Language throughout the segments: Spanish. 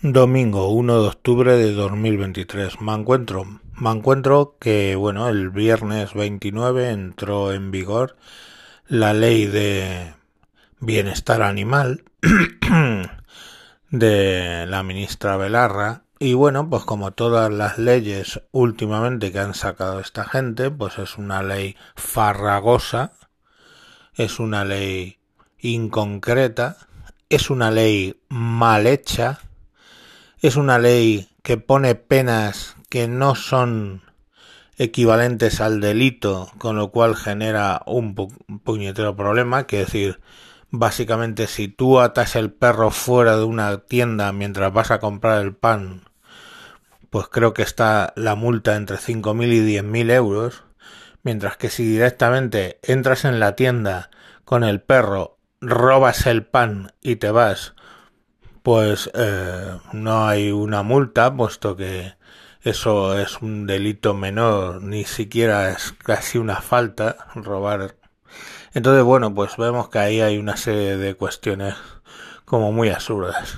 Domingo 1 de octubre de 2023. Me encuentro, me encuentro que, bueno, el viernes 29 entró en vigor la ley de bienestar animal de la ministra Belarra y bueno, pues como todas las leyes últimamente que han sacado esta gente, pues es una ley farragosa, es una ley inconcreta, es una ley mal hecha, es una ley que pone penas que no son equivalentes al delito, con lo cual genera un, puñetero problema, que es decir, básicamente si tú atas el perro fuera de una tienda mientras vas a comprar el pan, pues creo que está la multa entre 5.000 y 10.000 euros, mientras que si directamente entras en la tienda con el perro, robas el pan y te vas pues eh, no hay una multa, puesto que eso es un delito menor, ni siquiera es casi una falta robar. Entonces, bueno, pues vemos que ahí hay una serie de cuestiones como muy absurdas.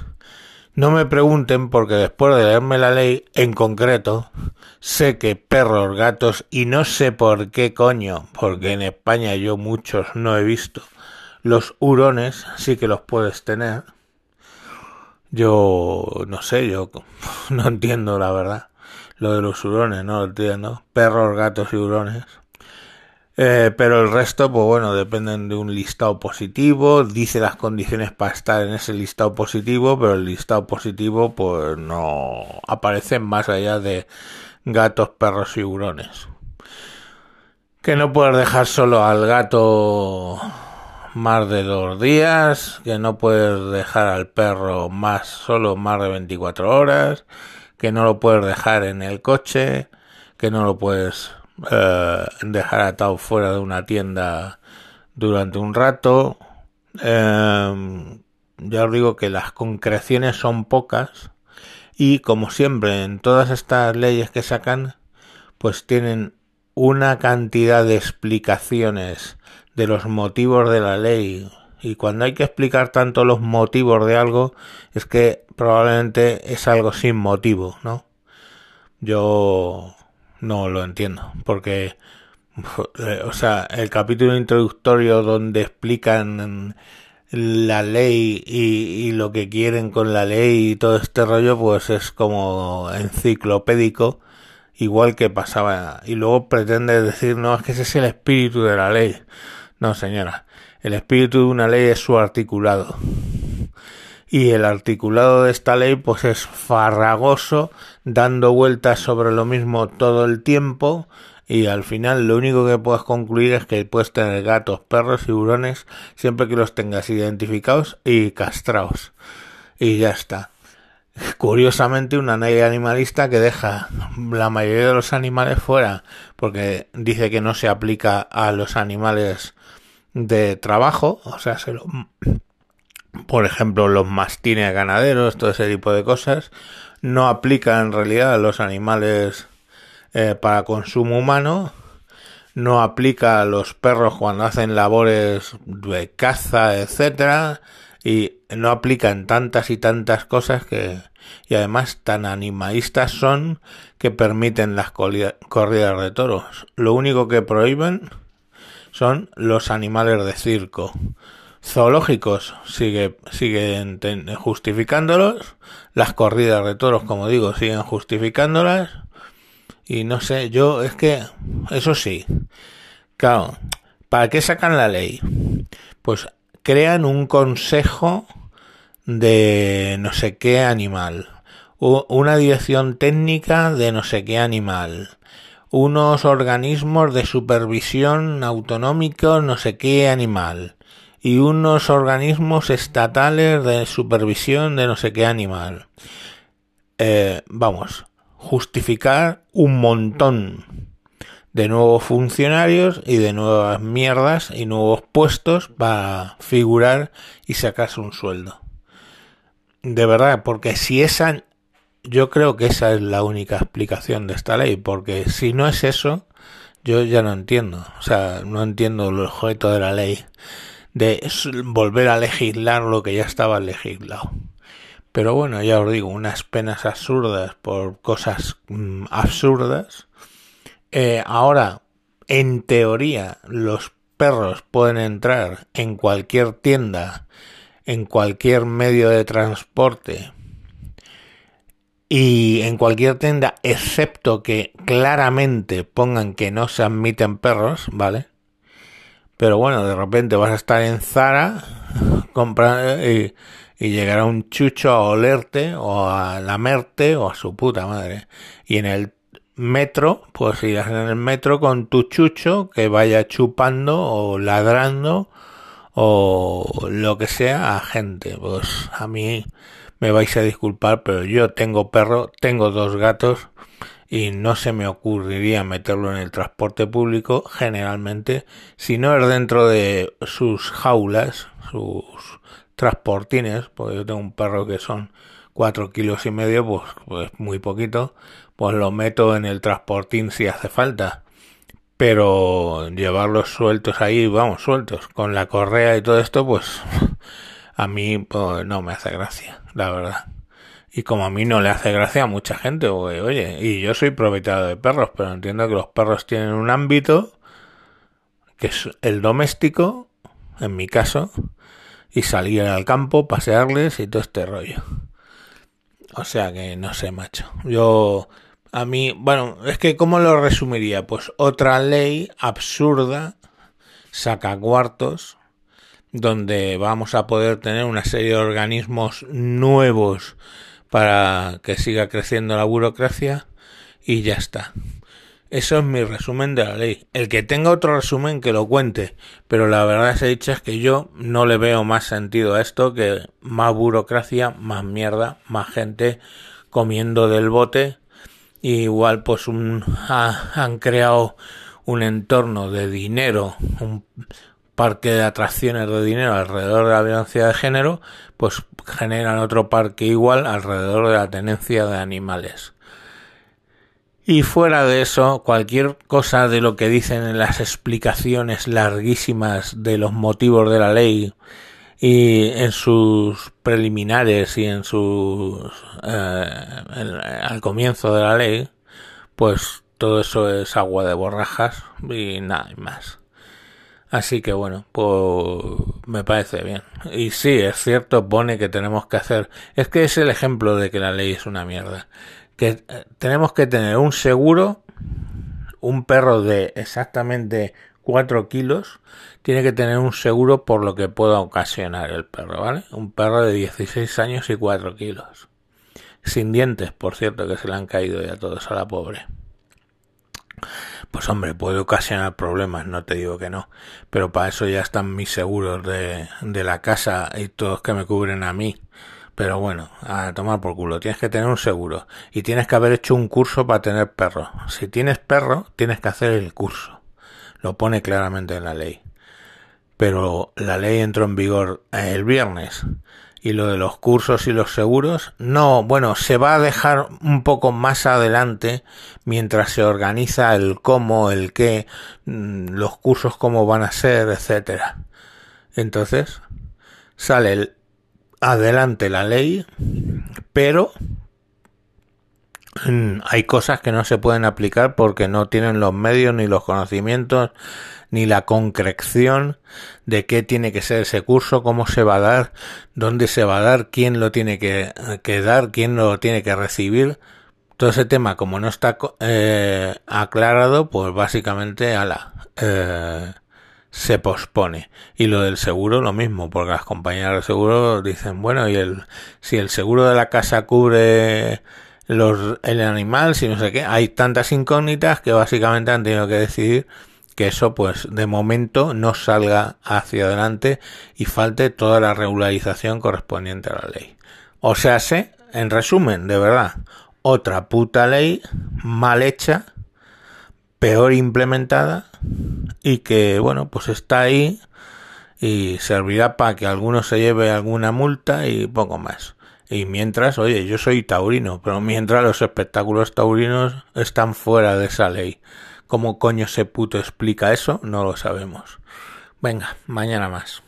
No me pregunten porque después de leerme la ley en concreto, sé que perros, gatos y no sé por qué coño, porque en España yo muchos no he visto, los hurones sí que los puedes tener yo no sé, yo no entiendo la verdad. Lo de los hurones, no lo entiendo. Perros, gatos y hurones. Eh, pero el resto, pues bueno, dependen de un listado positivo, dice las condiciones para estar en ese listado positivo, pero el listado positivo pues no aparece más allá de gatos, perros y hurones. Que no puedes dejar solo al gato más de dos días, que no puedes dejar al perro más solo más de 24 horas, que no lo puedes dejar en el coche, que no lo puedes eh, dejar atado fuera de una tienda durante un rato. Em, ya os digo que las concreciones son pocas y como siempre en todas estas leyes que sacan pues tienen una cantidad de explicaciones de los motivos de la ley. Y cuando hay que explicar tanto los motivos de algo, es que probablemente es algo sin motivo, ¿no? Yo no lo entiendo, porque, o sea, el capítulo introductorio donde explican la ley y, y, lo que quieren con la ley y todo este rollo, pues es como enciclopédico, igual que pasaba. Y luego pretende decir, no, es que ese es el espíritu de la ley. No, señora. El espíritu de una ley es su articulado. Y el articulado de esta ley pues es farragoso, dando vueltas sobre lo mismo todo el tiempo y al final lo único que puedes concluir es que puedes tener gatos, perros y hurones siempre que los tengas identificados y castrados. Y ya está. Curiosamente una ley animalista que deja la mayoría de los animales fuera porque dice que no se aplica a los animales de trabajo, o sea, se por ejemplo, los mastines ganaderos, todo ese tipo de cosas, no aplica en realidad a los animales eh, para consumo humano, no aplica a los perros cuando hacen labores de caza, etcétera, y no aplica en tantas y tantas cosas que y además tan animalistas son que permiten las corridas de toros. Lo único que prohíben son los animales de circo. Zoológicos sigue, siguen justificándolos. Las corridas de toros, como digo, siguen justificándolas. Y no sé, yo es que, eso sí, claro, ¿para qué sacan la ley? Pues crean un consejo de no sé qué animal, una dirección técnica de no sé qué animal, unos organismos de supervisión autonómicos no sé qué animal. Y unos organismos estatales de supervisión de no sé qué animal. Eh, vamos, justificar un montón de nuevos funcionarios y de nuevas mierdas y nuevos puestos para figurar y sacarse un sueldo. De verdad, porque si esa yo creo que esa es la única explicación de esta ley, porque si no es eso, yo ya no entiendo. O sea, no entiendo el objeto de la ley de volver a legislar lo que ya estaba legislado. Pero bueno, ya os digo, unas penas absurdas por cosas mm, absurdas. Eh, ahora, en teoría, los perros pueden entrar en cualquier tienda, en cualquier medio de transporte y en cualquier tienda, excepto que claramente pongan que no se admiten perros, ¿vale? Pero bueno, de repente vas a estar en Zara y, y llegará un chucho a olerte o a lamerte o a su puta madre. Y en el metro, pues irás en el metro con tu chucho que vaya chupando o ladrando o lo que sea a gente. Pues a mí me vais a disculpar, pero yo tengo perro, tengo dos gatos y no se me ocurriría meterlo en el transporte público generalmente si no es dentro de sus jaulas, sus transportines, porque yo tengo un perro que son cuatro kilos y medio, pues, pues muy poquito, pues lo meto en el transportín si hace falta. Pero llevarlos sueltos ahí, vamos, sueltos, con la correa y todo esto, pues a mí pues, no me hace gracia, la verdad. Y como a mí no le hace gracia a mucha gente, oye, y yo soy propietario de perros, pero entiendo que los perros tienen un ámbito que es el doméstico, en mi caso, y salir al campo, pasearles y todo este rollo. O sea que no sé, macho. Yo, a mí, bueno, es que ¿cómo lo resumiría? Pues otra ley absurda, saca cuartos, donde vamos a poder tener una serie de organismos nuevos para que siga creciendo la burocracia y ya está. Eso es mi resumen de la ley. El que tenga otro resumen que lo cuente, pero la verdad se dicha es que yo no le veo más sentido a esto que más burocracia, más mierda, más gente comiendo del bote. igual pues un, han creado un entorno de dinero, un parque de atracciones de dinero alrededor de la violencia de género, pues generan otro parque igual alrededor de la tenencia de animales. Y fuera de eso, cualquier cosa de lo que dicen en las explicaciones larguísimas de los motivos de la ley y en sus preliminares y en sus eh, al comienzo de la ley, pues todo eso es agua de borrajas y nada más. Así que bueno, pues me parece bien. Y sí, es cierto, pone que tenemos que hacer. Es que es el ejemplo de que la ley es una mierda que eh, tenemos que tener un seguro, un perro de exactamente 4 kilos, tiene que tener un seguro por lo que pueda ocasionar el perro, ¿vale? Un perro de 16 años y 4 kilos. Sin dientes, por cierto, que se le han caído ya todos a la pobre. Pues hombre, puede ocasionar problemas, no te digo que no. Pero para eso ya están mis seguros de, de la casa y todos que me cubren a mí. Pero bueno, a tomar por culo. Tienes que tener un seguro. Y tienes que haber hecho un curso para tener perro. Si tienes perro, tienes que hacer el curso. Lo pone claramente en la ley. Pero la ley entró en vigor el viernes. Y lo de los cursos y los seguros, no, bueno, se va a dejar un poco más adelante mientras se organiza el cómo, el qué, mm, los cursos cómo van a ser, etcétera. Entonces, sale el adelante la ley, pero mm, hay cosas que no se pueden aplicar porque no tienen los medios ni los conocimientos ni la concreción de qué tiene que ser ese curso, cómo se va a dar, dónde se va a dar, quién lo tiene que, dar, quién lo tiene que recibir. Todo ese tema, como no está eh, aclarado, pues básicamente, ala, eh, se pospone. Y lo del seguro lo mismo, porque las compañías de seguro dicen, bueno, y el, si el seguro de la casa cubre los, el animal, si no sé qué, hay tantas incógnitas que básicamente han tenido que decidir que eso pues de momento no salga hacia adelante y falte toda la regularización correspondiente a la ley. O sea, sé, en resumen, de verdad, otra puta ley mal hecha, peor implementada y que, bueno, pues está ahí y servirá para que alguno se lleve alguna multa y poco más. Y mientras, oye, yo soy taurino, pero mientras los espectáculos taurinos están fuera de esa ley. ¿Cómo coño se puto explica eso? No lo sabemos. Venga, mañana más.